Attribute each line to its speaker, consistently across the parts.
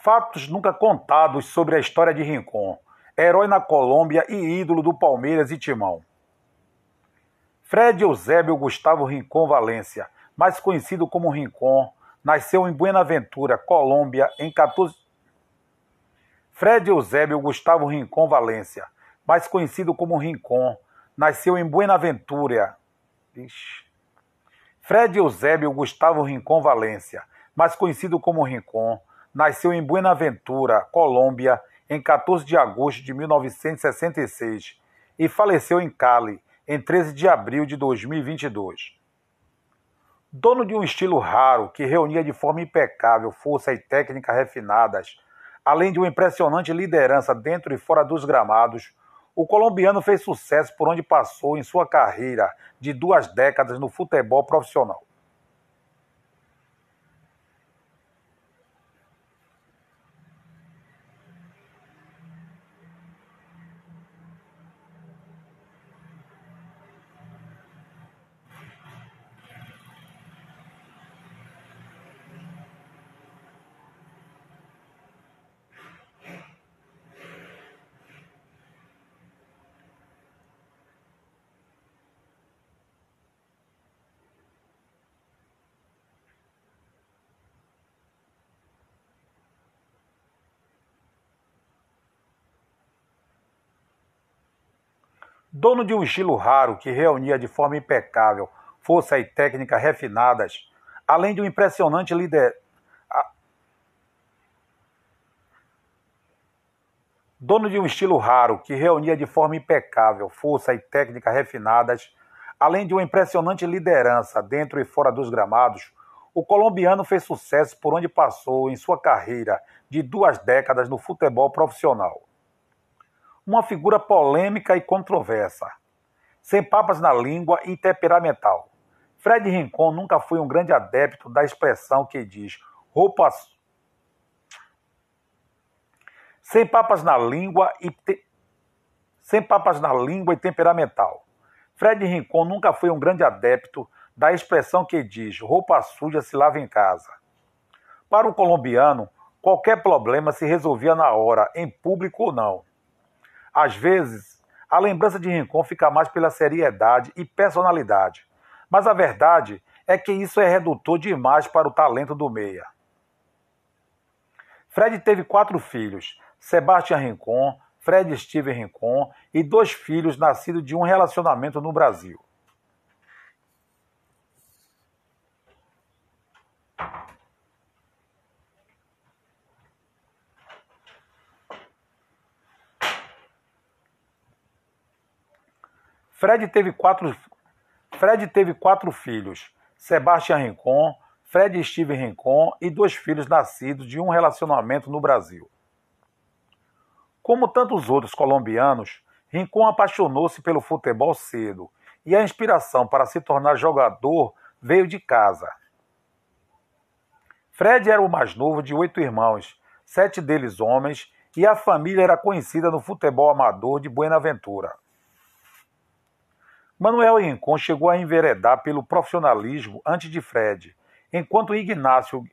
Speaker 1: Fatos nunca contados sobre a história de Rincon, herói na Colômbia e ídolo do Palmeiras e Timão. Fred Eusébio Gustavo Rincon Valência, mais conhecido como Rincon, nasceu em Buenaventura, Colômbia, em 14 Fred Eusébio Gustavo Rincon Valência, mais conhecido como Rincon, nasceu em Buenaventura. Ixi. Fred Eusébio Gustavo Rincon Valência, mais conhecido como Rincon, nasceu em Buenaventura, Colômbia, em 14 de agosto de 1966 e faleceu em Cali, em 13 de abril de 2022. Dono de um estilo raro que reunia de forma impecável força e técnica refinadas, além de uma impressionante liderança dentro e fora dos gramados, o colombiano fez sucesso por onde passou em sua carreira de duas décadas no futebol profissional. Dono de um estilo raro que reunia de forma impecável força e técnica refinadas, além de um impressionante. Dono de um estilo raro que reunia de forma impecável força e técnica refinadas, além de uma impressionante liderança dentro e fora dos gramados, o colombiano fez sucesso por onde passou em sua carreira de duas décadas no futebol profissional uma figura polêmica e controversa, sem papas na língua e temperamental. Fred Rincon nunca foi um grande adepto da expressão que diz roupas sem papas na língua e te... sem papas na língua e temperamental. Fred Rincon nunca foi um grande adepto da expressão que diz roupa suja se lava em casa. Para o colombiano, qualquer problema se resolvia na hora, em público ou não. Às vezes, a lembrança de Rincon fica mais pela seriedade e personalidade, mas a verdade é que isso é redutor demais para o talento do meia. Fred teve quatro filhos: Sebastian Rincon, Fred Steven Rincon e dois filhos nascidos de um relacionamento no Brasil. Fred teve quatro, Fred teve quatro filhos: Sebastian Rincon, Fred Steven Rincon e dois filhos nascidos de um relacionamento no Brasil. Como tantos outros colombianos, Rincon apaixonou-se pelo futebol cedo e a inspiração para se tornar jogador veio de casa. Fred era o mais novo de oito irmãos, sete deles homens, e a família era conhecida no futebol amador de Buenaventura. Manuel Rincon chegou a enveredar pelo profissionalismo antes de Fred, enquanto Ignácio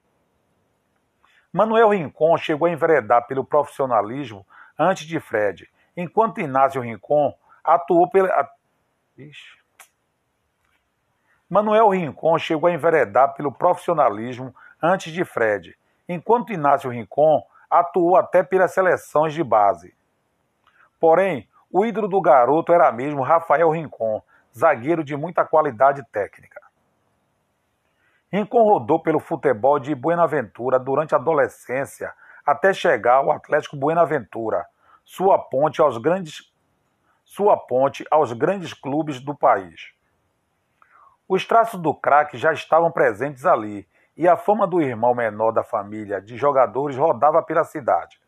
Speaker 1: Manuel Rincon chegou a enveredar pelo profissionalismo antes de Fred, enquanto Inácio Rincon atuou pela. Ixi. Manuel Rincon chegou a enveredar pelo profissionalismo antes de Fred, enquanto Inácio Rincon atuou até pelas seleções de base. Porém, o ídolo do garoto era mesmo Rafael Rincon, zagueiro de muita qualidade técnica. Rincon rodou pelo futebol de Buenaventura durante a adolescência até chegar ao Atlético Buenaventura, sua ponte aos grandes sua ponte aos grandes clubes do país. Os traços do craque já estavam presentes ali, e a fama do irmão menor da família de jogadores rodava pela cidade.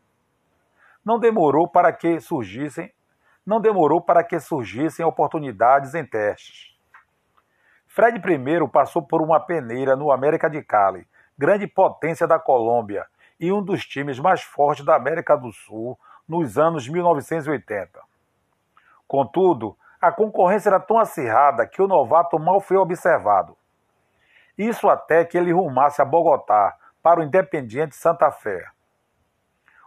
Speaker 1: Não demorou para que surgissem não demorou para que surgissem oportunidades em testes. Fred I passou por uma peneira no América de Cali, grande potência da Colômbia e um dos times mais fortes da América do Sul nos anos 1980. Contudo, a concorrência era tão acirrada que o novato mal foi observado. Isso até que ele rumasse a Bogotá, para o Independiente Santa Fé.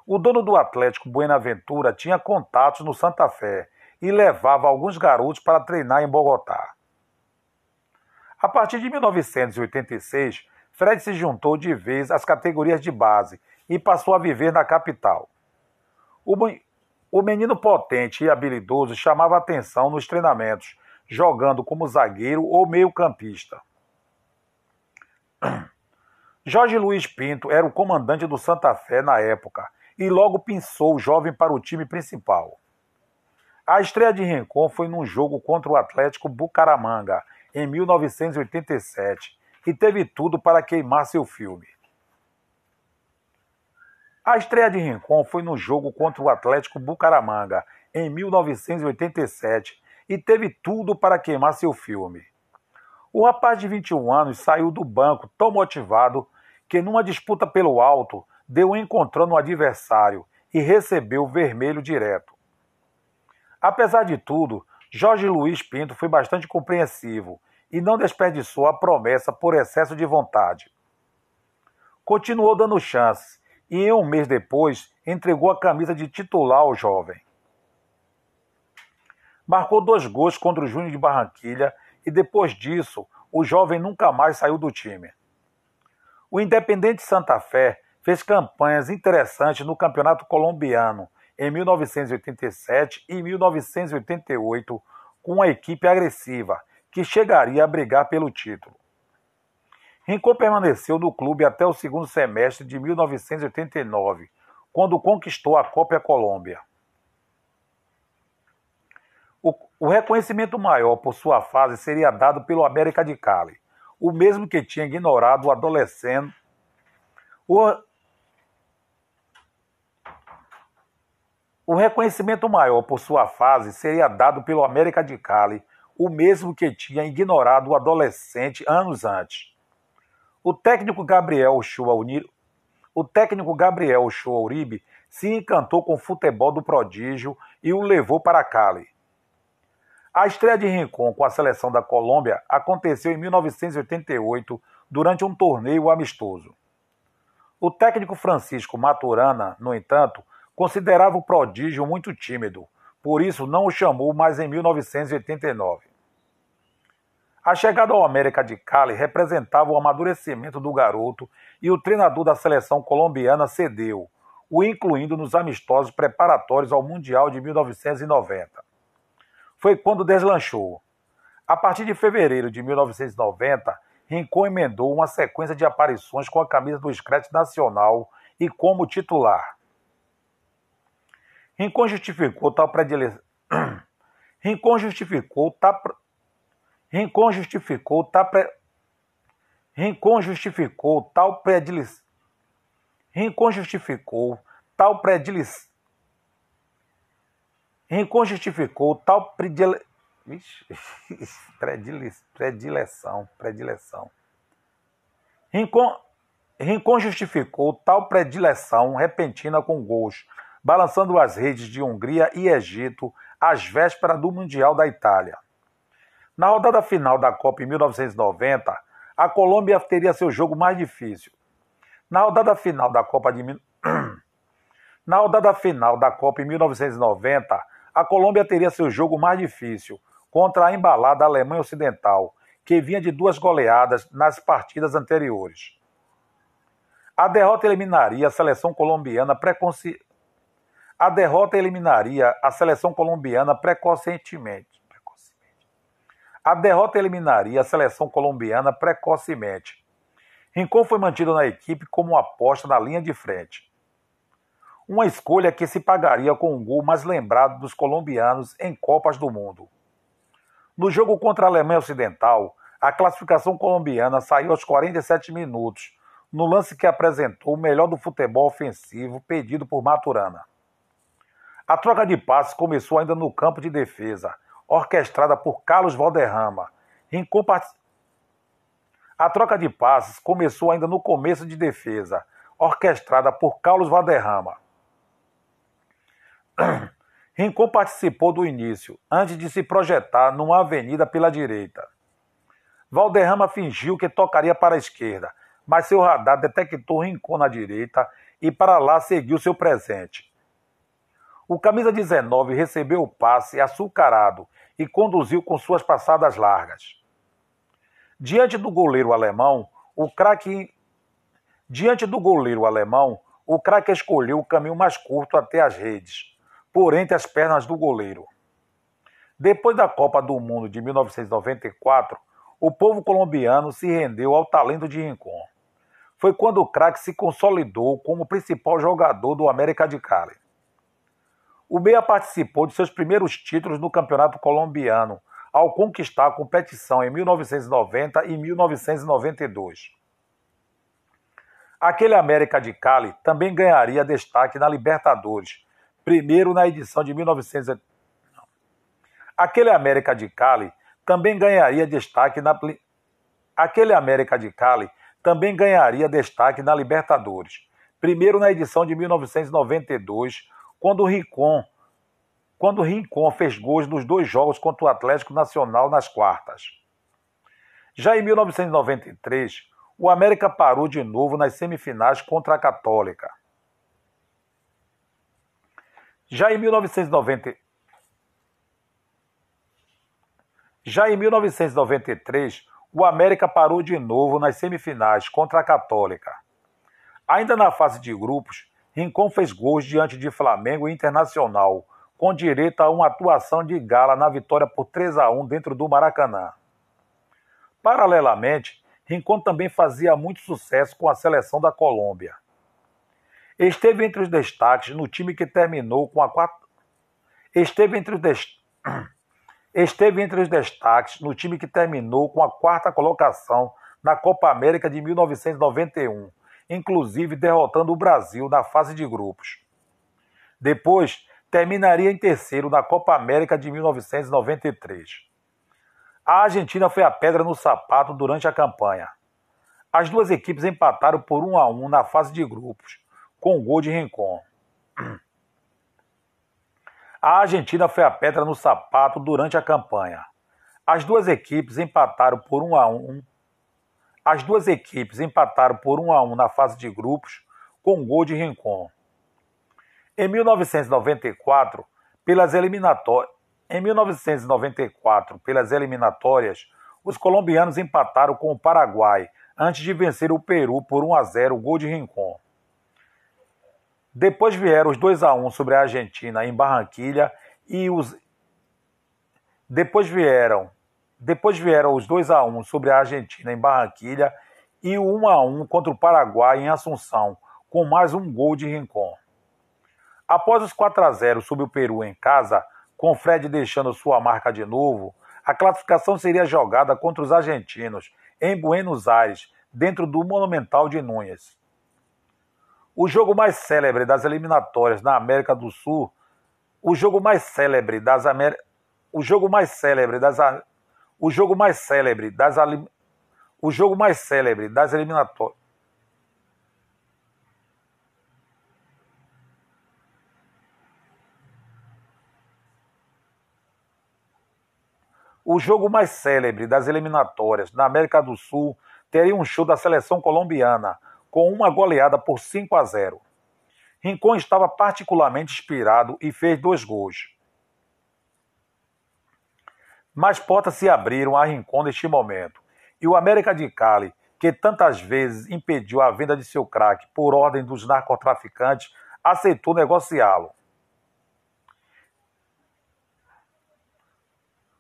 Speaker 1: O dono do Atlético Buenaventura tinha contatos no Santa Fé e levava alguns garotos para treinar em Bogotá. A partir de 1986, Fred se juntou de vez às categorias de base e passou a viver na capital. O menino potente e habilidoso chamava atenção nos treinamentos, jogando como zagueiro ou meio-campista. Jorge Luiz Pinto era o comandante do Santa Fé na época e logo pensou o jovem para o time principal. A estreia de Rincon foi num jogo contra o Atlético Bucaramanga, em 1987, e teve tudo para queimar seu filme. A estreia de Rincon foi no jogo contra o Atlético Bucaramanga, em 1987, e teve tudo para queimar seu filme. O rapaz de 21 anos saiu do banco tão motivado que, numa disputa pelo alto, deu um encontrão no adversário e recebeu vermelho direto. Apesar de tudo, Jorge Luiz Pinto foi bastante compreensivo e não desperdiçou a promessa por excesso de vontade. Continuou dando chances e, um mês depois, entregou a camisa de titular ao jovem. Marcou dois gols contra o Júnior de Barranquilha e, depois disso, o jovem nunca mais saiu do time. O Independente Santa Fé fez campanhas interessantes no Campeonato Colombiano em 1987 e 1988 com uma equipe agressiva que chegaria a brigar pelo título. Rincon permaneceu no clube até o segundo semestre de 1989, quando conquistou a Copa Colômbia. O, reconhecimento maior por sua fase seria dado pelo América de Cali, o mesmo que tinha ignorado o adolescente. O reconhecimento maior por sua fase seria dado pelo América de Cali, o mesmo que tinha ignorado o adolescente anos antes. O técnico Gabriel Ochoa o técnico Gabriel Ochoa Uribe se encantou com o futebol do prodígio e o levou para Cali. A estreia de Rincon com a seleção da Colômbia aconteceu em 1988 durante um torneio amistoso. O técnico Francisco Maturana, no entanto, considerava o prodígio muito tímido, por isso não o chamou mais em 1989. A chegada ao América de Cali representava o amadurecimento do garoto e o treinador da seleção colombiana cedeu, o incluindo nos amistosos preparatórios ao Mundial de 1990. Foi quando deslanchou. A partir de fevereiro de 1990, Rincon emendou uma sequência de aparições com a camisa do Scratch Nacional e como titular. Rincon justificou tal predileção. Rincon justificou tal Rincon justificou tal pre... Rincon justificou tal predileção. Rincon justificou tal predileção. Rincon justificou tal predile... predileção, predileção. Rincon, Rincon justificou tal predileção repentina com gols, balançando as redes de Hungria e Egito às vésperas do Mundial da Itália. Na rodada final da Copa em 1990, a Colômbia teria seu jogo mais difícil. Na rodada final da Copa de Na rodada final da Copa em 1990, a Colômbia teria seu jogo mais difícil contra a embalada Alemanha Ocidental, que vinha de duas goleadas nas partidas anteriores. A derrota eliminaria a seleção colombiana preconce... A derrota eliminaria a seleção colombiana precocemente a derrota eliminaria a seleção colombiana precocemente. Rincon foi mantido na equipe como aposta na linha de frente. Uma escolha que se pagaria com um gol mais lembrado dos colombianos em Copas do Mundo. No jogo contra a Alemanha Ocidental, a classificação colombiana saiu aos 47 minutos, no lance que apresentou o melhor do futebol ofensivo pedido por Maturana. A troca de passes começou ainda no campo de defesa, orquestrada por Carlos Valderrama. A troca de passes começou ainda no começo de defesa, orquestrada por Carlos Valderrama. Rincon participou do início, antes de se projetar numa avenida pela direita. Valderrama fingiu que tocaria para a esquerda, mas seu radar detectou Rincon na direita e para lá seguiu seu presente. O camisa 19 recebeu o passe açucarado e conduziu com suas passadas largas. Diante do goleiro alemão, o craque Diante do goleiro alemão, o craque escolheu o caminho mais curto até as redes, por entre as pernas do goleiro. Depois da Copa do Mundo de 1994, o povo colombiano se rendeu ao talento de Rincon. Foi quando o craque se consolidou como principal jogador do América de Cali. O Meia participou de seus primeiros títulos no Campeonato Colombiano, ao conquistar a competição em 1990 e 1992. Aquele América de Cali também ganharia destaque na Libertadores, primeiro na edição de 1900. Aquele América de Cali também ganharia destaque na Aquele América de Cali também ganharia destaque na Libertadores, primeiro na edição de 1992, quando o Rincon quando o Rincon fez gols nos dois jogos contra o Atlético Nacional nas quartas. Já em 1993, o América parou de novo nas semifinais contra a Católica. Já em 1990 Já em 1993, o América parou de novo nas semifinais contra a Católica. Ainda na fase de grupos, Rincon fez gols diante de Flamengo e Internacional, com direito a uma atuação de gala na vitória por 3 a 1 dentro do Maracanã. Paralelamente, Rincon também fazia muito sucesso com a seleção da Colômbia. Esteve entre os destaques no time que terminou com a quarta. Esteve entre os dest... Esteve entre os destaques no time que terminou com a quarta colocação na Copa América de 1991, inclusive derrotando o Brasil na fase de grupos. Depois, terminaria em terceiro na Copa América de 1993. A Argentina foi a pedra no sapato durante a campanha. As duas equipes empataram por 1 a 1 na fase de grupos, com o gol de Rincon. A Argentina foi a pedra no sapato durante a campanha. As duas equipes empataram por 1 a 1. As duas equipes empataram por 1 a 1 na fase de grupos, com o gol de Rincon. Em 1994, pelas eliminatórias, em 1994, pelas eliminatórias, os colombianos empataram com o Paraguai antes de vencer o Peru por 1 a 0, gol de Rincon. Depois vieram os 2 a 1 sobre a Argentina em Barranquilha e os depois vieram depois vieram os 2 a 1 sobre a Argentina em Barranquilha e o 1 a 1 contra o Paraguai em Assunção, com mais um gol de Rincon. Após os 4 a 0 sobre o Peru em casa, com Fred deixando sua marca de novo, a classificação seria jogada contra os argentinos, em Buenos Aires, dentro do Monumental de Núñez. O jogo mais célebre das eliminatórias na América do Sul, o jogo mais célebre das Amer... o jogo mais célebre das o jogo mais célebre das o jogo mais célebre das eliminatórias O jogo mais célebre das eliminatórias na América do Sul teria um show da seleção colombiana, com uma goleada por 5 a 0. Rincon estava particularmente inspirado e fez dois gols. Mas portas se abriram a Rincon neste momento, e o América de Cali, que tantas vezes impediu a venda de seu craque por ordem dos narcotraficantes, aceitou negociá-lo.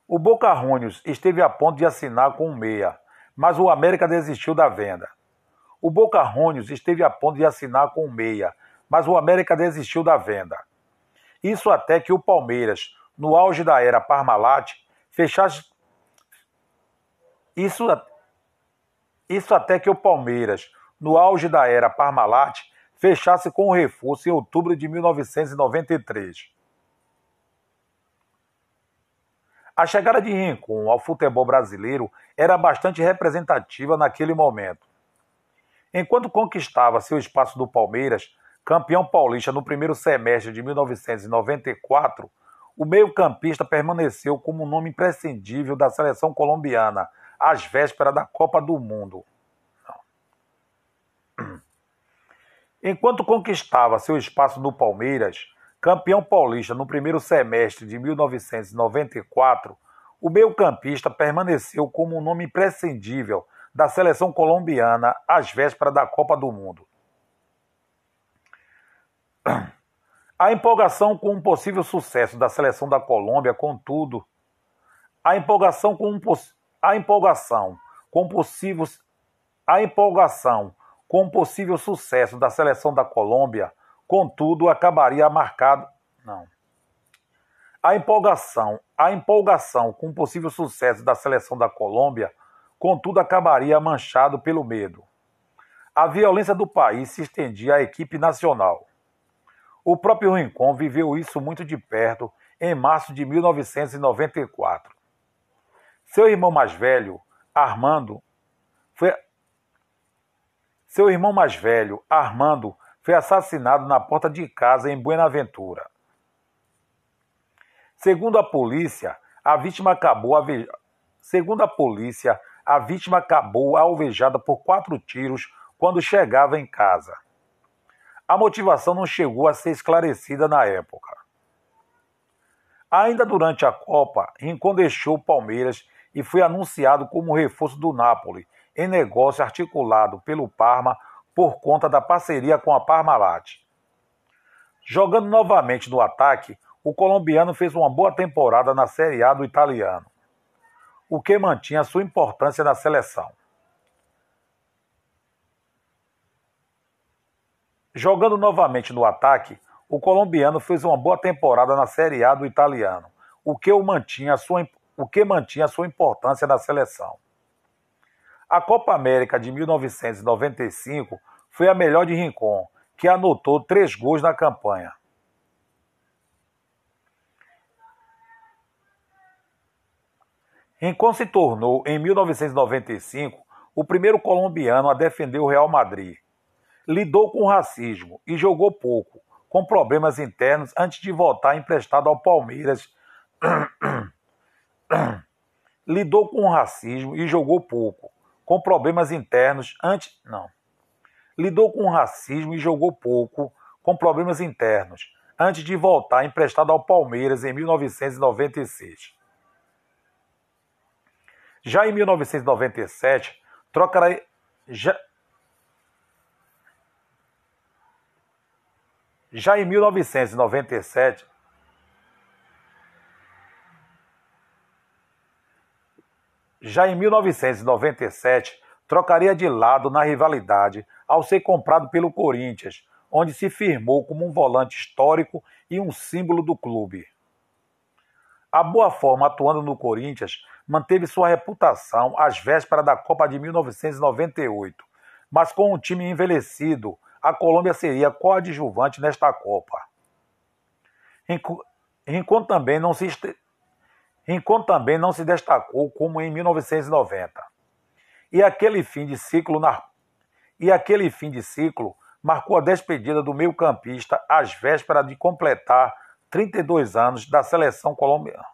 Speaker 1: O Boca Juniors esteve a ponto de assinar com o Meia, mas o América desistiu da venda. O Boca Juniors esteve a ponto de assinar com o Meia, mas o América desistiu da venda. Isso até que o Palmeiras, no auge da era Parmalat, fechasse. Isso, isso até que o Palmeiras, no auge da era Parmalat, fechasse com o reforço em outubro de 1993. A chegada de Rincon ao futebol brasileiro era bastante representativa naquele momento. Enquanto conquistava seu espaço do Palmeiras, campeão paulista no primeiro semestre de 1994, o meio-campista permaneceu como um nome imprescindível da seleção colombiana, às vésperas da Copa do Mundo. Enquanto conquistava seu espaço no Palmeiras, campeão paulista no primeiro semestre de 1994, o meio-campista permaneceu como um nome imprescindível da seleção colombiana às vésperas da Copa do Mundo. A empolgação com um possível sucesso da seleção da Colômbia, contudo, a empolgação com um a empolgação com possíveis a empolgação com o possível sucesso da seleção da Colômbia, contudo, acabaria marcado não. A empolgação, a empolgação com o possível sucesso da seleção da Colômbia, contudo, acabaria manchado pelo medo. A violência do país se estendia à equipe nacional. O próprio Rincon viveu isso muito de perto em março de 1994. Seu irmão mais velho, Armando, foi seu irmão mais velho, Armando, foi assassinado na porta de casa em Buenaventura. Segundo a polícia, a vítima acabou ave... Segundo a polícia, a vítima acabou alvejada por quatro tiros quando chegava em casa. A motivação não chegou a ser esclarecida na época. Ainda durante a Copa, Rincon deixou o Palmeiras e foi anunciado como reforço do Napoli, em negócio articulado pelo Parma por conta da parceria com a Parmalat. Jogando novamente no ataque, o colombiano fez uma boa temporada na Série A do italiano, o que mantinha sua importância na seleção. Jogando novamente no ataque, o colombiano fez uma boa temporada na Série A do italiano, o que, o mantinha, sua, o que mantinha sua importância na seleção. A Copa América de 1995 foi a melhor de Rincon, que anotou três gols na campanha. Rincon se tornou, em 1995, o primeiro colombiano a defender o Real Madrid lidou com racismo e jogou pouco, com problemas internos antes de voltar emprestado ao Palmeiras. lidou com racismo e jogou pouco, com problemas internos antes. Não. Lidou com racismo e jogou pouco, com problemas internos, antes de voltar emprestado ao Palmeiras em 1996. Já em 1997, trocará. Já, Já em 1997, já em 1997, trocaria de lado na rivalidade ao ser comprado pelo Corinthians, onde se firmou como um volante histórico e um símbolo do clube. A boa forma atuando no Corinthians manteve sua reputação às vésperas da Copa de 1998, mas com um time envelhecido a Colômbia seria coadjuvante nesta Copa. Rincon também não se Rincon também não se destacou como em 1990. E aquele fim de ciclo na... e aquele fim de ciclo marcou a despedida do meio-campista às vésperas de completar 32 anos da seleção colombiana.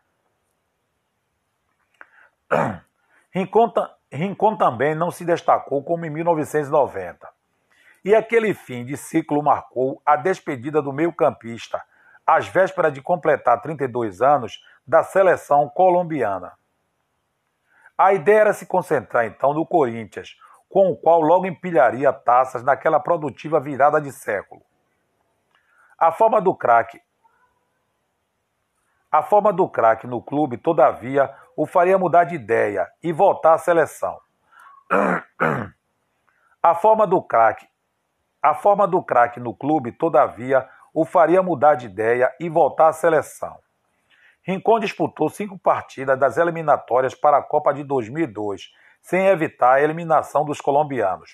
Speaker 1: Rincon, Rincon também não se destacou como em 1990. E aquele fim de ciclo marcou a despedida do meio-campista, às vésperas de completar 32 anos, da seleção colombiana. A ideia era se concentrar então no Corinthians, com o qual logo empilharia taças naquela produtiva virada de século. A forma do craque a forma do craque no clube, todavia, o faria mudar de ideia e voltar à seleção. A forma do craque a forma do craque no clube, todavia, o faria mudar de ideia e voltar à seleção. Rincon disputou cinco partidas das eliminatórias para a Copa de 2002, sem evitar a eliminação dos colombianos.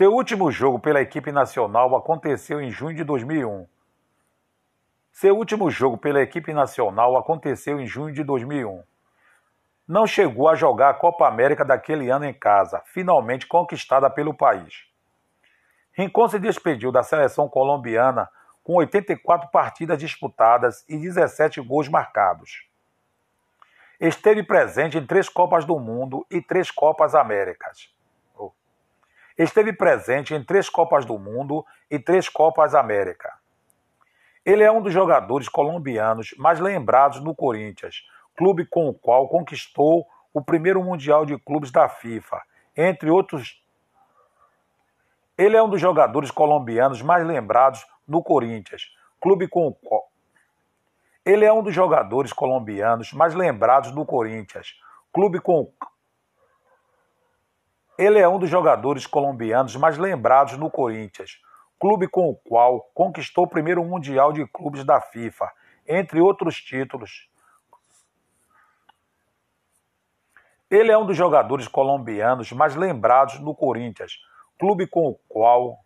Speaker 1: Seu último jogo pela equipe nacional aconteceu em junho de 2001. Seu último jogo pela equipe nacional aconteceu em junho de 2001. Não chegou a jogar a Copa América daquele ano em casa, finalmente conquistada pelo país. Rincon se despediu da seleção colombiana com 84 partidas disputadas e 17 gols marcados. Esteve presente em três Copas do Mundo e três Copas Américas. Esteve presente em três Copas do Mundo e três Copas América. Ele é um dos jogadores colombianos mais lembrados no Corinthians, clube com o qual conquistou o primeiro Mundial de Clubes da FIFA, entre outros. Ele é um dos jogadores colombianos mais lembrados no Corinthians, clube com o qual. Ele é um dos jogadores colombianos mais lembrados do Corinthians, clube com Ele é um dos jogadores colombianos mais lembrados no Corinthians, clube com o qual conquistou o primeiro Mundial de Clubes da FIFA, entre outros títulos. Ele é um dos jogadores colombianos mais lembrados no Corinthians, clube com o qual.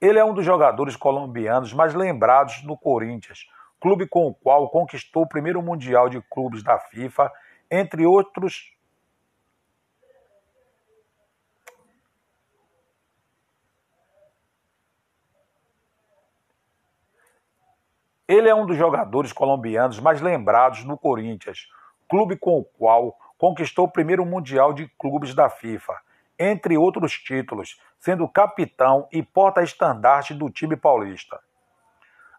Speaker 1: Ele é um dos jogadores colombianos mais lembrados no Corinthians, clube com o qual conquistou o primeiro Mundial de Clubes da FIFA, entre outros Ele é um dos jogadores colombianos mais lembrados no Corinthians, clube com o qual conquistou o primeiro Mundial de Clubes da FIFA, entre outros títulos, sendo capitão e porta-estandarte do time paulista.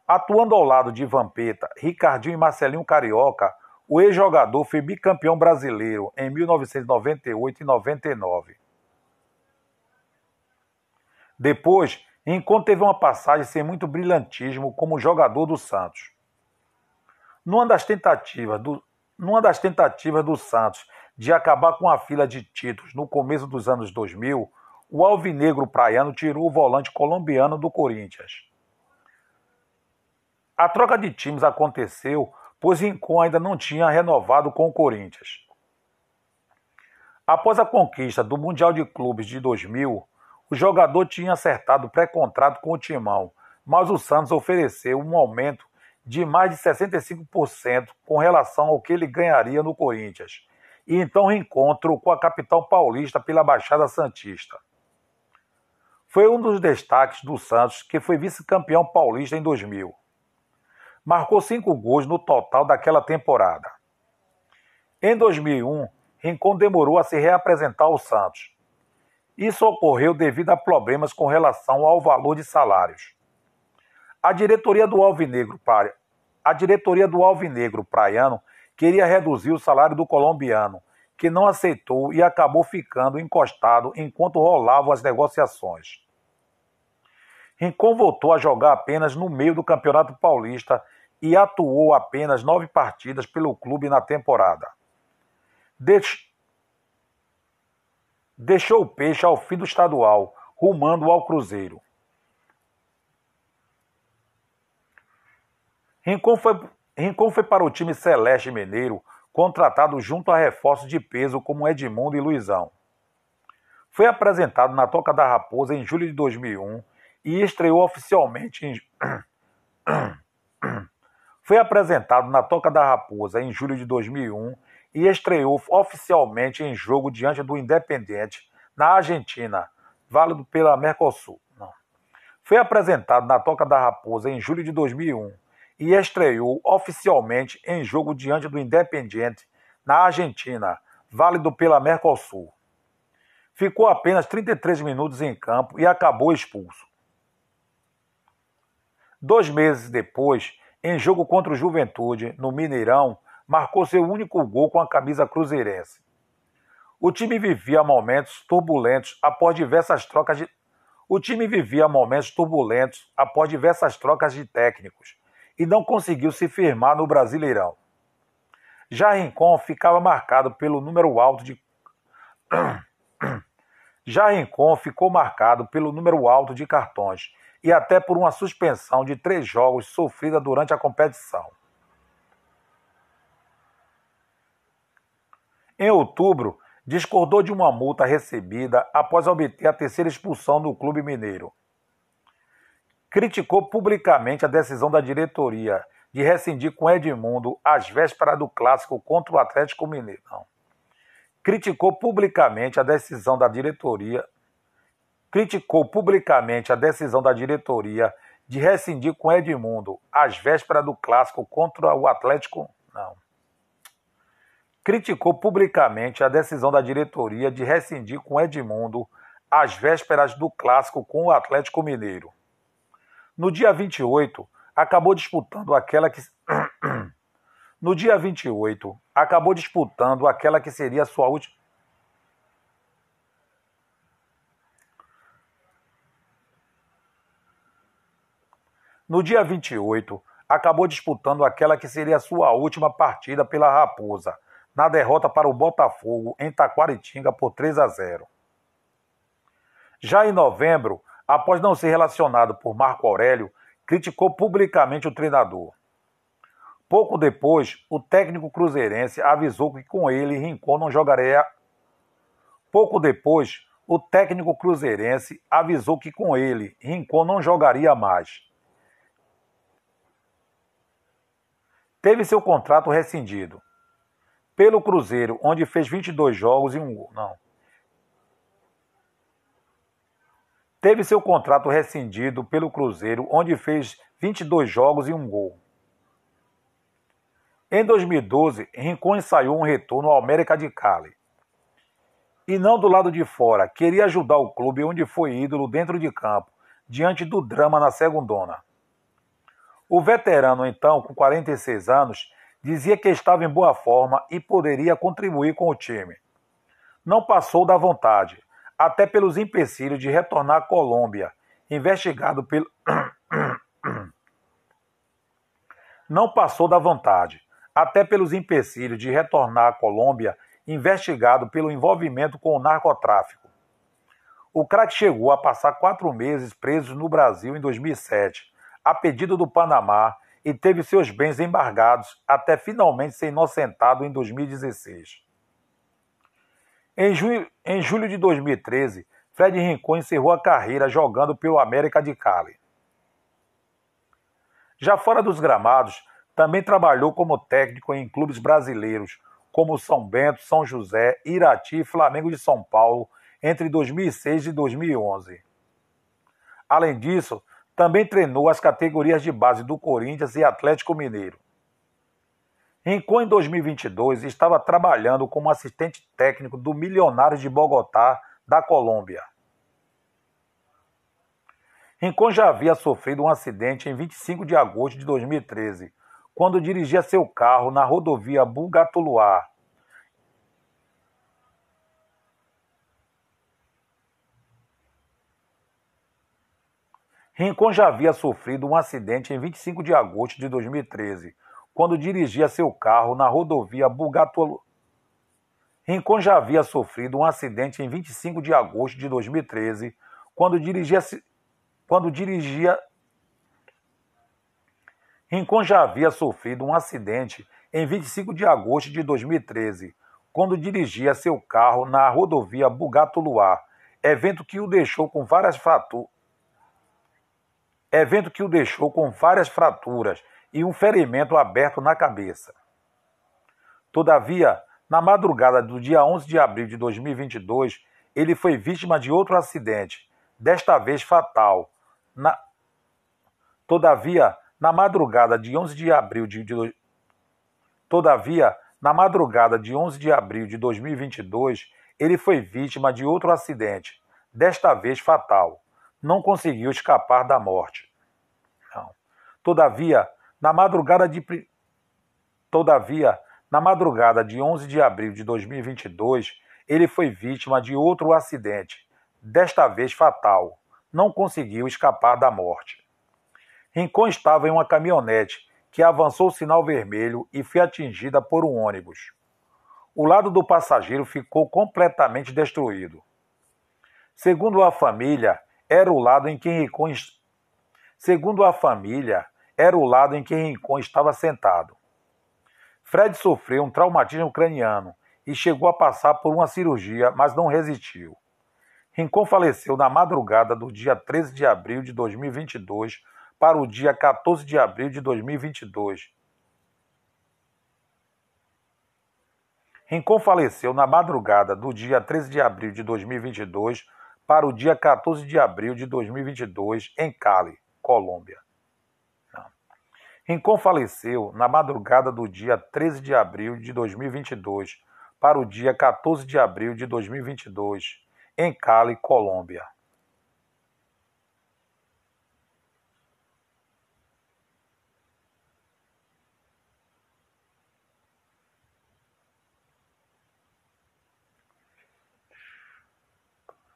Speaker 1: Atuando ao lado de Vampeta, Ricardinho e Marcelinho Carioca, o ex-jogador foi bicampeão brasileiro em 1998 e 99. Depois, enquanto teve uma passagem sem muito brilhantismo como jogador do Santos. Numa das tentativas do, numa das tentativas do Santos de acabar com a fila de títulos no começo dos anos 2000, o alvinegro praiano tirou o volante colombiano do Corinthians. A troca de times aconteceu pois Rincon ainda não tinha renovado com o Corinthians. Após a conquista do Mundial de Clubes de 2000, o jogador tinha acertado pré-contrato com o Timão, mas o Santos ofereceu um aumento de mais de 65% com relação ao que ele ganharia no Corinthians, e então reencontro com a capital paulista pela Baixada Santista. Foi um dos destaques do Santos, que foi vice-campeão paulista em 2000. Marcou cinco gols no total daquela temporada. Em 2001, Rincon demorou a se reapresentar ao Santos. Isso ocorreu devido a problemas com relação ao valor de salários. A diretoria do Alvinegro, a diretoria do Alvinegro Praiano queria reduzir o salário do colombiano, que não aceitou e acabou ficando encostado enquanto rolavam as negociações. Rincon voltou a jogar apenas no meio do Campeonato Paulista e atuou apenas nove partidas pelo clube na temporada. Deixou o peixe ao fim do estadual, rumando ao Cruzeiro. Rincon foi, Rincon foi para o time Celeste Mineiro, contratado junto a reforços de peso como Edmundo e Luizão. Foi apresentado na Toca da Raposa em julho de 2001 e estreou oficialmente em... Foi apresentado na Toca da Raposa em julho de 2001 e estreou oficialmente em jogo diante do Independiente na Argentina, válido pela Mercosul. Não. Foi apresentado na Toca da Raposa em julho de 2001 e estreou oficialmente em jogo diante do Independiente na Argentina, válido pela Mercosul. Ficou apenas 33 minutos em campo e acabou expulso. Dois meses depois, em jogo contra o Juventude, no Mineirão, marcou seu único gol com a camisa cruzeirense. O time vivia momentos turbulentos após diversas trocas de o time vivia momentos turbulentos após diversas trocas de técnicos e não conseguiu se firmar no Brasileirão. Já Rincon ficava marcado pelo número alto de Já Rincon ficou marcado pelo número alto de cartões e até por uma suspensão de três jogos sofrida durante a competição. Em outubro, discordou de uma multa recebida após obter a terceira expulsão do clube mineiro criticou publicamente a decisão da diretoria de rescindir com Edmundo às vésperas do clássico contra o Atlético Mineiro. Não. Criticou publicamente a decisão da diretoria criticou publicamente a decisão da diretoria de rescindir com Edmundo às vésperas do clássico contra o Atlético. Não. Criticou publicamente a decisão da diretoria de rescindir com Edmundo às vésperas do clássico com o Atlético Mineiro. No dia 28, acabou disputando aquela que No dia 28, acabou disputando aquela que seria sua última No dia 28, acabou disputando aquela que seria sua última partida pela Raposa, na derrota para o Botafogo em Taquaritinga por 3 a 0. Já em novembro, após não ser relacionado por Marco Aurélio, criticou publicamente o treinador. Pouco depois, o técnico cruzeirense avisou que com ele Rincon não jogaria. Pouco depois, o técnico cruzeirense avisou que com ele Rincon não jogaria mais. teve seu contrato rescindido pelo Cruzeiro, onde fez 22 jogos e um gol. Não. Teve seu contrato rescindido pelo Cruzeiro, onde fez 22 jogos e um gol. Em 2012, Rincon ensaiou um retorno ao América de Cali. E não do lado de fora, queria ajudar o clube onde foi ídolo dentro de campo, diante do drama na segundona. O veterano, então, com 46 anos, dizia que estava em boa forma e poderia contribuir com o time. Não passou da vontade, até pelos empecilhos de retornar à Colômbia, investigado pelo. Não passou da vontade, até pelos empecilhos de retornar à Colômbia, investigado pelo envolvimento com o narcotráfico. O craque chegou a passar quatro meses preso no Brasil em 2007 a pedido do Panamá e teve seus bens embargados até finalmente ser inocentado em 2016. Em, em julho de 2013, Fred Rincon encerrou a carreira jogando pelo América de Cali. Já fora dos gramados, também trabalhou como técnico em clubes brasileiros, como São Bento, São José, Irati e Flamengo de São Paulo, entre 2006 e 2011. Além disso, também treinou as categorias de base do Corinthians e Atlético Mineiro. Rincon, em 2022, estava trabalhando como assistente técnico do Milionários de Bogotá, da Colômbia. Rincon já havia sofrido um acidente em 25 de agosto de 2013, quando dirigia seu carro na rodovia Bugatuluá, Rincon já havia sofrido um acidente em 25 de agosto de 2013, quando dirigia seu carro na rodovia Bugatolo. Rincon já havia sofrido um acidente em 25 de agosto de 2013, quando dirigia quando dirigia Rincon já havia sofrido um acidente em 25 de agosto de 2013, quando dirigia seu carro na rodovia Bugatoluá, evento que o deixou com várias fraturas evento que o deixou com várias fraturas e um ferimento aberto na cabeça. Todavia, na madrugada do dia 11 de abril de 2022, ele foi vítima de outro acidente, desta vez fatal. Na... Todavia, na madrugada de 11 de abril de, de... Todavia, na madrugada de 11 de abril de 2022, ele foi vítima de outro acidente, desta vez fatal não conseguiu escapar da morte. Todavia, na madrugada de Todavia, na madrugada de 11 de abril de 2022, ele foi vítima de outro acidente, desta vez fatal. Não conseguiu escapar da morte. Rincon estava em uma caminhonete que avançou o sinal vermelho e foi atingida por um ônibus. O lado do passageiro ficou completamente destruído. Segundo a família, era o lado em que Rincon, segundo a família, era o lado em que Rincon estava sentado. Fred sofreu um traumatismo craniano e chegou a passar por uma cirurgia, mas não resistiu. Rincon faleceu na madrugada do dia 13 de abril de 2022 para o dia 14 de abril de 2022. Rincon faleceu na madrugada do dia 13 de abril de 2022 para o dia 14 de abril de 2022 em Cali, Colômbia. Rincon faleceu na madrugada do dia 13 de abril de 2022 para o dia 14 de abril de 2022, em Cali, Colômbia.